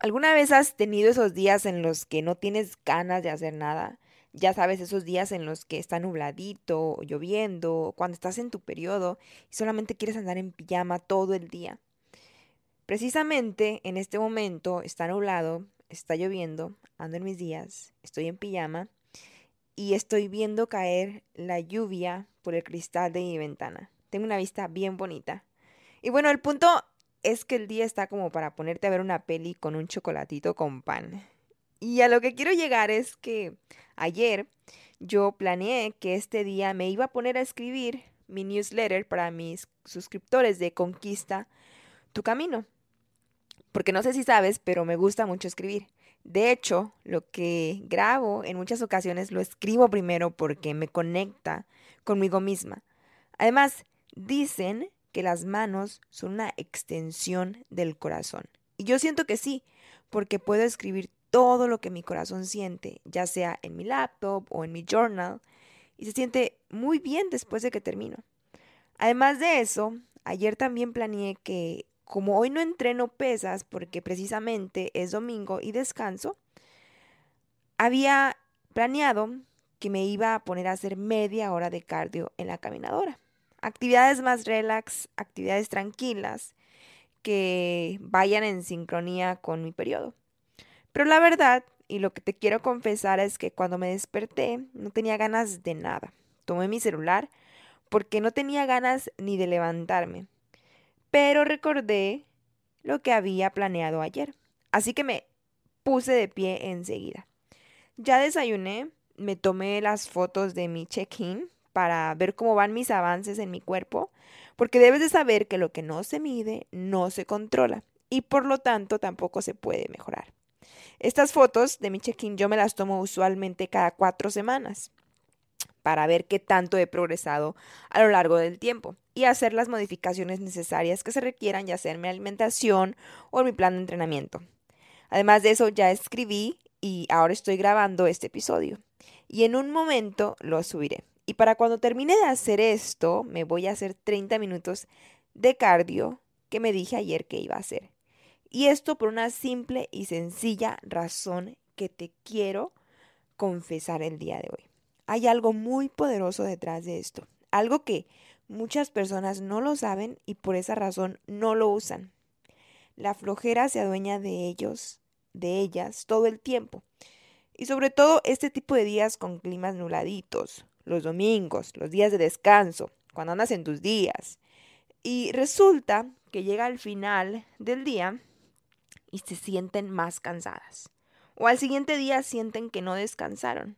¿Alguna vez has tenido esos días en los que no tienes ganas de hacer nada? Ya sabes, esos días en los que está nubladito, lloviendo, cuando estás en tu periodo y solamente quieres andar en pijama todo el día. Precisamente en este momento está nublado, está lloviendo, ando en mis días, estoy en pijama y estoy viendo caer la lluvia por el cristal de mi ventana. Tengo una vista bien bonita. Y bueno, el punto es que el día está como para ponerte a ver una peli con un chocolatito con pan. Y a lo que quiero llegar es que ayer yo planeé que este día me iba a poner a escribir mi newsletter para mis suscriptores de Conquista tu Camino. Porque no sé si sabes, pero me gusta mucho escribir. De hecho, lo que grabo en muchas ocasiones lo escribo primero porque me conecta conmigo misma. Además, dicen que las manos son una extensión del corazón. Y yo siento que sí, porque puedo escribir todo lo que mi corazón siente, ya sea en mi laptop o en mi journal, y se siente muy bien después de que termino. Además de eso, ayer también planeé que como hoy no entreno pesas porque precisamente es domingo y descanso, había planeado que me iba a poner a hacer media hora de cardio en la caminadora actividades más relax, actividades tranquilas que vayan en sincronía con mi periodo. Pero la verdad, y lo que te quiero confesar es que cuando me desperté no tenía ganas de nada. Tomé mi celular porque no tenía ganas ni de levantarme. Pero recordé lo que había planeado ayer. Así que me puse de pie enseguida. Ya desayuné, me tomé las fotos de mi check-in para ver cómo van mis avances en mi cuerpo, porque debes de saber que lo que no se mide no se controla y por lo tanto tampoco se puede mejorar. Estas fotos de mi check-in yo me las tomo usualmente cada cuatro semanas para ver qué tanto he progresado a lo largo del tiempo y hacer las modificaciones necesarias que se requieran ya sea en mi alimentación o mi plan de entrenamiento. Además de eso ya escribí y ahora estoy grabando este episodio y en un momento lo subiré. Y para cuando termine de hacer esto, me voy a hacer 30 minutos de cardio que me dije ayer que iba a hacer. Y esto por una simple y sencilla razón que te quiero confesar el día de hoy. Hay algo muy poderoso detrás de esto, algo que muchas personas no lo saben y por esa razón no lo usan. La flojera se adueña de ellos, de ellas, todo el tiempo. Y sobre todo este tipo de días con climas nubladitos, los domingos, los días de descanso, cuando andas en tus días. Y resulta que llega al final del día y se sienten más cansadas. O al siguiente día sienten que no descansaron.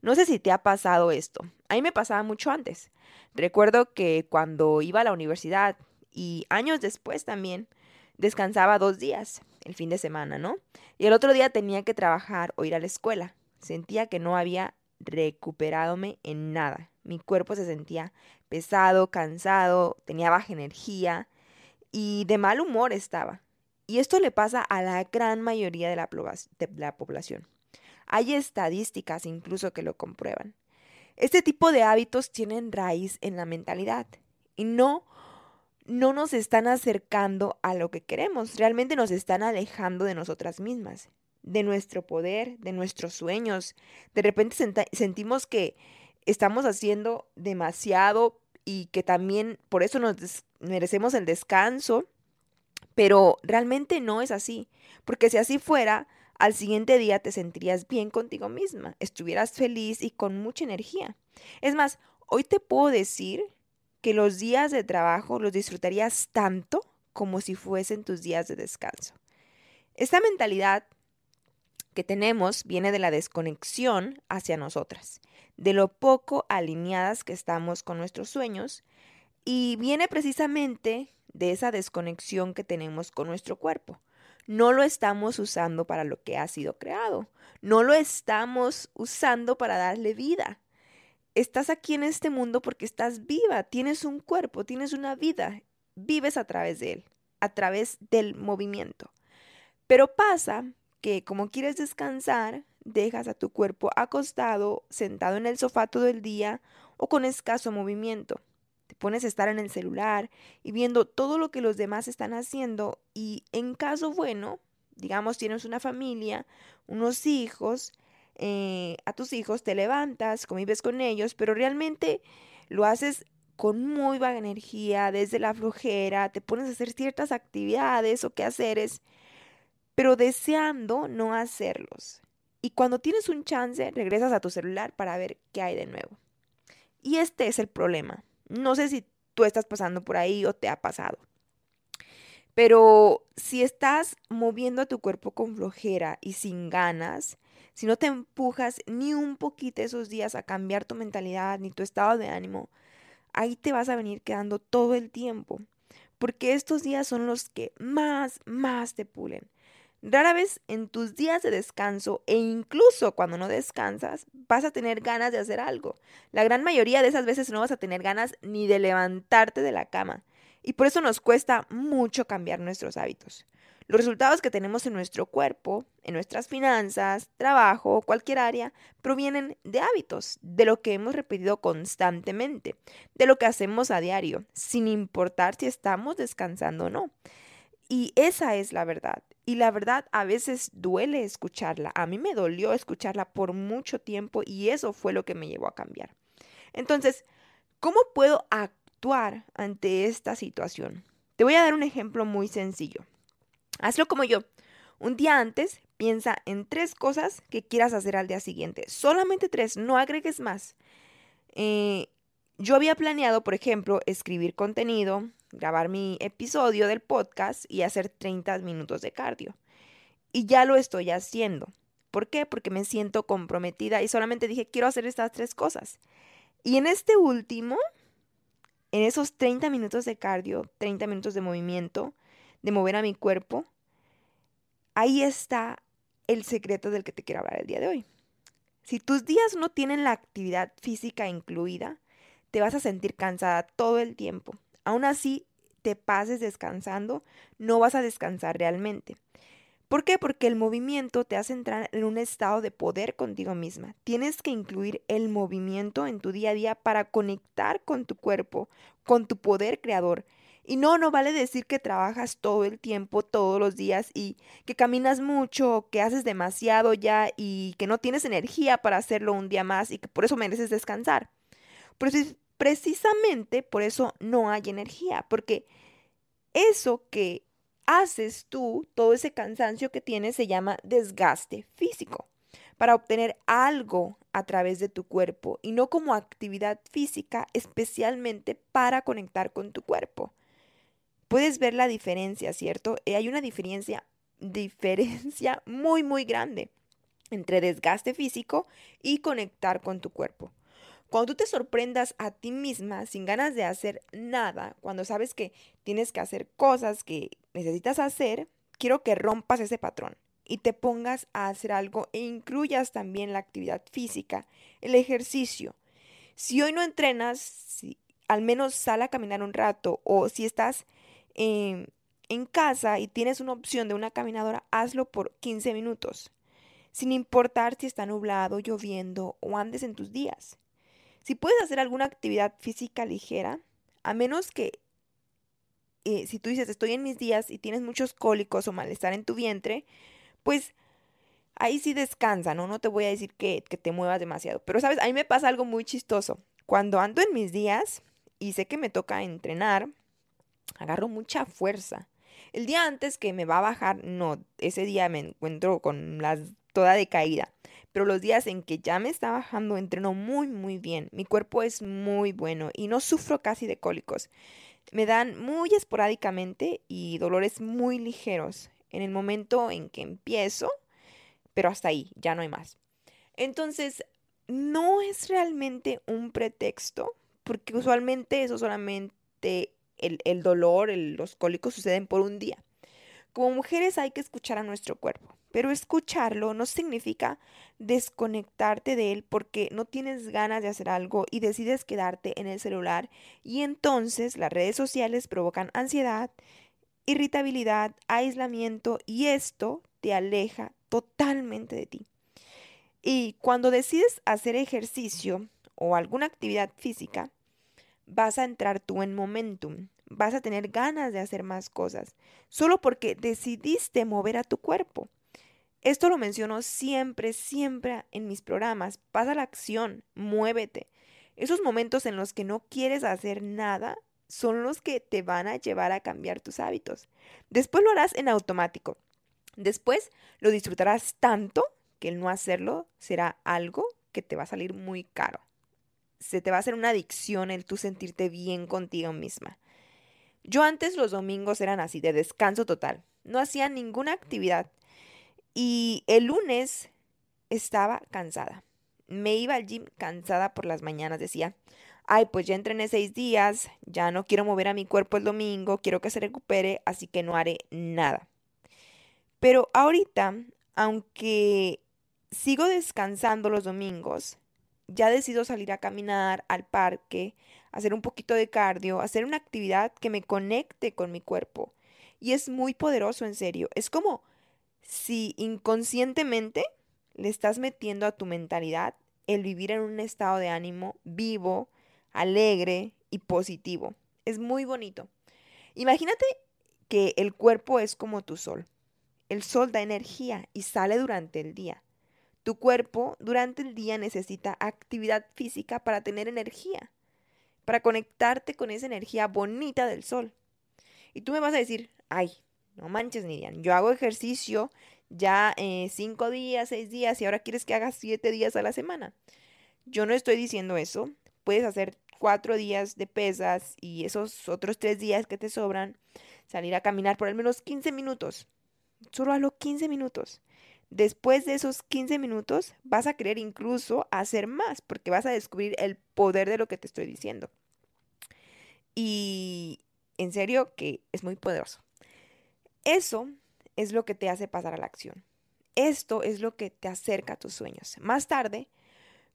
No sé si te ha pasado esto. A mí me pasaba mucho antes. Recuerdo que cuando iba a la universidad y años después también, descansaba dos días, el fin de semana, ¿no? Y el otro día tenía que trabajar o ir a la escuela. Sentía que no había recuperadome en nada. Mi cuerpo se sentía pesado, cansado, tenía baja energía y de mal humor estaba. Y esto le pasa a la gran mayoría de la, de la población. Hay estadísticas incluso que lo comprueban. Este tipo de hábitos tienen raíz en la mentalidad y no no nos están acercando a lo que queremos, realmente nos están alejando de nosotras mismas de nuestro poder, de nuestros sueños. De repente sentimos que estamos haciendo demasiado y que también por eso nos merecemos el descanso, pero realmente no es así, porque si así fuera, al siguiente día te sentirías bien contigo misma, estuvieras feliz y con mucha energía. Es más, hoy te puedo decir que los días de trabajo los disfrutarías tanto como si fuesen tus días de descanso. Esta mentalidad que tenemos viene de la desconexión hacia nosotras, de lo poco alineadas que estamos con nuestros sueños y viene precisamente de esa desconexión que tenemos con nuestro cuerpo. No lo estamos usando para lo que ha sido creado, no lo estamos usando para darle vida. Estás aquí en este mundo porque estás viva, tienes un cuerpo, tienes una vida, vives a través de él, a través del movimiento. Pero pasa que como quieres descansar, dejas a tu cuerpo acostado, sentado en el sofá todo el día o con escaso movimiento. Te pones a estar en el celular y viendo todo lo que los demás están haciendo y en caso bueno, digamos tienes una familia, unos hijos, eh, a tus hijos te levantas, convives con ellos, pero realmente lo haces con muy baja energía, desde la flojera, te pones a hacer ciertas actividades o quehaceres pero deseando no hacerlos. Y cuando tienes un chance, regresas a tu celular para ver qué hay de nuevo. Y este es el problema. No sé si tú estás pasando por ahí o te ha pasado. Pero si estás moviendo a tu cuerpo con flojera y sin ganas, si no te empujas ni un poquito esos días a cambiar tu mentalidad ni tu estado de ánimo, ahí te vas a venir quedando todo el tiempo. Porque estos días son los que más, más te pulen. Rara vez en tus días de descanso e incluso cuando no descansas vas a tener ganas de hacer algo. La gran mayoría de esas veces no vas a tener ganas ni de levantarte de la cama. Y por eso nos cuesta mucho cambiar nuestros hábitos. Los resultados que tenemos en nuestro cuerpo, en nuestras finanzas, trabajo, cualquier área, provienen de hábitos, de lo que hemos repetido constantemente, de lo que hacemos a diario, sin importar si estamos descansando o no. Y esa es la verdad. Y la verdad a veces duele escucharla. A mí me dolió escucharla por mucho tiempo y eso fue lo que me llevó a cambiar. Entonces, ¿cómo puedo actuar ante esta situación? Te voy a dar un ejemplo muy sencillo. Hazlo como yo. Un día antes, piensa en tres cosas que quieras hacer al día siguiente. Solamente tres, no agregues más. Eh, yo había planeado, por ejemplo, escribir contenido, grabar mi episodio del podcast y hacer 30 minutos de cardio. Y ya lo estoy haciendo. ¿Por qué? Porque me siento comprometida y solamente dije, quiero hacer estas tres cosas. Y en este último, en esos 30 minutos de cardio, 30 minutos de movimiento, de mover a mi cuerpo, ahí está el secreto del que te quiero hablar el día de hoy. Si tus días no tienen la actividad física incluida, te vas a sentir cansada todo el tiempo aún así te pases descansando, no vas a descansar realmente. ¿Por qué? Porque el movimiento te hace entrar en un estado de poder contigo misma. Tienes que incluir el movimiento en tu día a día para conectar con tu cuerpo, con tu poder creador. Y no, no vale decir que trabajas todo el tiempo, todos los días y que caminas mucho, que haces demasiado ya y que no tienes energía para hacerlo un día más y que por eso mereces descansar. Pero si, precisamente por eso no hay energía, porque eso que haces tú, todo ese cansancio que tienes, se llama desgaste físico, para obtener algo a través de tu cuerpo y no como actividad física, especialmente para conectar con tu cuerpo. Puedes ver la diferencia, ¿cierto? Eh, hay una diferencia, diferencia muy, muy grande entre desgaste físico y conectar con tu cuerpo. Cuando tú te sorprendas a ti misma sin ganas de hacer nada, cuando sabes que tienes que hacer cosas que necesitas hacer, quiero que rompas ese patrón y te pongas a hacer algo e incluyas también la actividad física, el ejercicio. Si hoy no entrenas, al menos sal a caminar un rato o si estás em, en casa y tienes una opción de una caminadora, hazlo por 15 minutos, sin importar si está nublado, lloviendo o andes en tus días. Si puedes hacer alguna actividad física ligera, a menos que eh, si tú dices estoy en mis días y tienes muchos cólicos o malestar en tu vientre, pues ahí sí descansa, ¿no? No te voy a decir que, que te muevas demasiado. Pero, ¿sabes? A mí me pasa algo muy chistoso. Cuando ando en mis días y sé que me toca entrenar, agarro mucha fuerza. El día antes que me va a bajar, no, ese día me encuentro con las toda decaída. Pero los días en que ya me está bajando, entreno muy, muy bien. Mi cuerpo es muy bueno y no sufro casi de cólicos. Me dan muy esporádicamente y dolores muy ligeros en el momento en que empiezo, pero hasta ahí, ya no hay más. Entonces, no es realmente un pretexto, porque usualmente eso solamente el, dolor, los cólicos suceden por un día. Como mujeres hay que escuchar a nuestro cuerpo, pero escucharlo no significa desconectarte de él porque no tienes ganas de hacer algo y decides quedarte en el celular y entonces las redes sociales provocan ansiedad, irritabilidad, aislamiento y esto te aleja totalmente de ti. Y cuando decides hacer ejercicio o alguna actividad física, vas a entrar tú en momentum, vas a tener ganas de hacer más cosas, solo porque decidiste mover a tu cuerpo. Esto lo menciono siempre, siempre en mis programas. Pasa la acción, muévete. Esos momentos en los que no quieres hacer nada son los que te van a llevar a cambiar tus hábitos. Después lo harás en automático. Después lo disfrutarás tanto que el no hacerlo será algo que te va a salir muy caro. Se te va a hacer una adicción el tú sentirte bien contigo misma. Yo antes los domingos eran así, de descanso total. No hacía ninguna actividad. Y el lunes estaba cansada. Me iba al gym cansada por las mañanas. Decía, ay, pues ya entrené seis días, ya no quiero mover a mi cuerpo el domingo, quiero que se recupere, así que no haré nada. Pero ahorita, aunque sigo descansando los domingos, ya decido salir a caminar al parque, hacer un poquito de cardio, hacer una actividad que me conecte con mi cuerpo. Y es muy poderoso, en serio. Es como si inconscientemente le estás metiendo a tu mentalidad el vivir en un estado de ánimo vivo, alegre y positivo. Es muy bonito. Imagínate que el cuerpo es como tu sol. El sol da energía y sale durante el día. Tu cuerpo durante el día necesita actividad física para tener energía, para conectarte con esa energía bonita del sol. Y tú me vas a decir, ay, no manches, Nidian, yo hago ejercicio ya eh, cinco días, seis días y ahora quieres que haga siete días a la semana. Yo no estoy diciendo eso. Puedes hacer cuatro días de pesas y esos otros tres días que te sobran, salir a caminar por al menos 15 minutos. Solo los 15 minutos. Después de esos 15 minutos vas a querer incluso hacer más porque vas a descubrir el poder de lo que te estoy diciendo. Y en serio que es muy poderoso. Eso es lo que te hace pasar a la acción. Esto es lo que te acerca a tus sueños. Más tarde,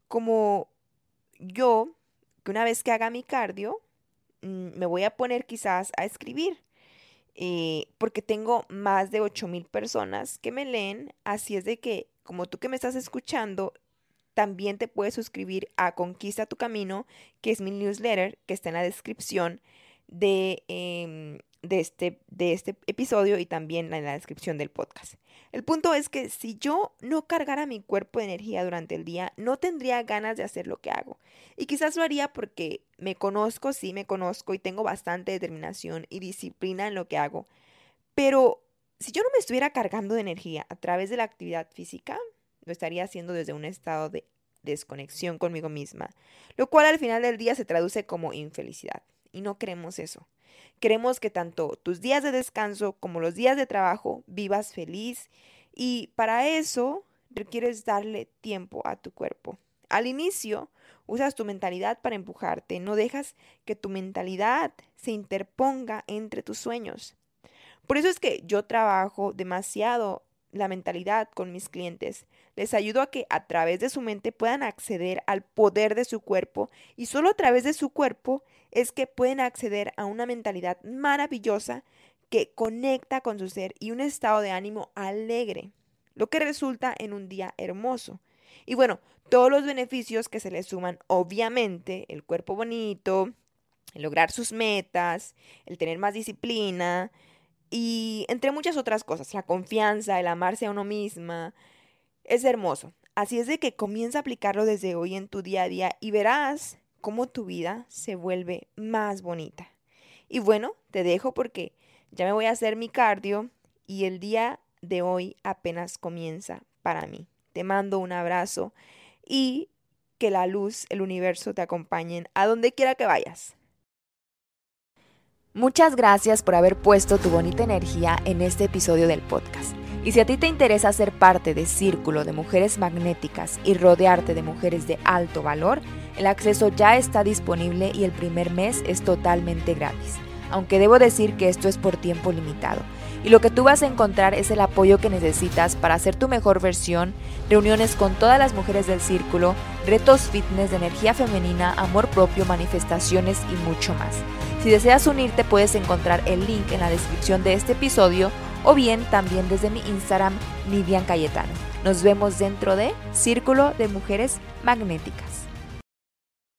como yo, que una vez que haga mi cardio, mm, me voy a poner quizás a escribir eh, porque tengo más de 8000 personas que me leen, así es de que, como tú que me estás escuchando, también te puedes suscribir a Conquista tu Camino, que es mi newsletter, que está en la descripción de, em, de, este, de este episodio y también en la descripción del podcast. El punto es que si yo no cargara mi cuerpo de energía durante el día, no tendría ganas de hacer lo que hago. Y quizás lo haría porque me conozco, sí me conozco y tengo bastante determinación y disciplina en lo que hago. Pero si yo no me estuviera cargando de energía a través de la actividad física, lo estaría haciendo desde un estado de desconexión conmigo misma, lo cual al final del día se traduce como infelicidad. Y no queremos eso. Queremos que tanto tus días de descanso como los días de trabajo vivas feliz y para eso requieres darle tiempo a tu cuerpo. Al inicio usas tu mentalidad para empujarte, no dejas que tu mentalidad se interponga entre tus sueños. Por eso es que yo trabajo demasiado la mentalidad con mis clientes. Les ayudo a que a través de su mente puedan acceder al poder de su cuerpo y solo a través de su cuerpo es que pueden acceder a una mentalidad maravillosa que conecta con su ser y un estado de ánimo alegre, lo que resulta en un día hermoso. Y bueno, todos los beneficios que se le suman, obviamente, el cuerpo bonito, el lograr sus metas, el tener más disciplina, y entre muchas otras cosas, la confianza, el amarse a uno misma, es hermoso. Así es de que comienza a aplicarlo desde hoy en tu día a día y verás cómo tu vida se vuelve más bonita. Y bueno, te dejo porque ya me voy a hacer mi cardio y el día de hoy apenas comienza para mí. Te mando un abrazo y que la luz, el universo te acompañen a donde quiera que vayas. Muchas gracias por haber puesto tu bonita energía en este episodio del podcast. Y si a ti te interesa ser parte de Círculo de Mujeres Magnéticas y rodearte de mujeres de alto valor, el acceso ya está disponible y el primer mes es totalmente gratis. Aunque debo decir que esto es por tiempo limitado. Y lo que tú vas a encontrar es el apoyo que necesitas para hacer tu mejor versión, reuniones con todas las mujeres del círculo, retos fitness de energía femenina, amor propio, manifestaciones y mucho más. Si deseas unirte puedes encontrar el link en la descripción de este episodio o bien también desde mi Instagram Nidian Cayetano. Nos vemos dentro de Círculo de Mujeres Magnéticas.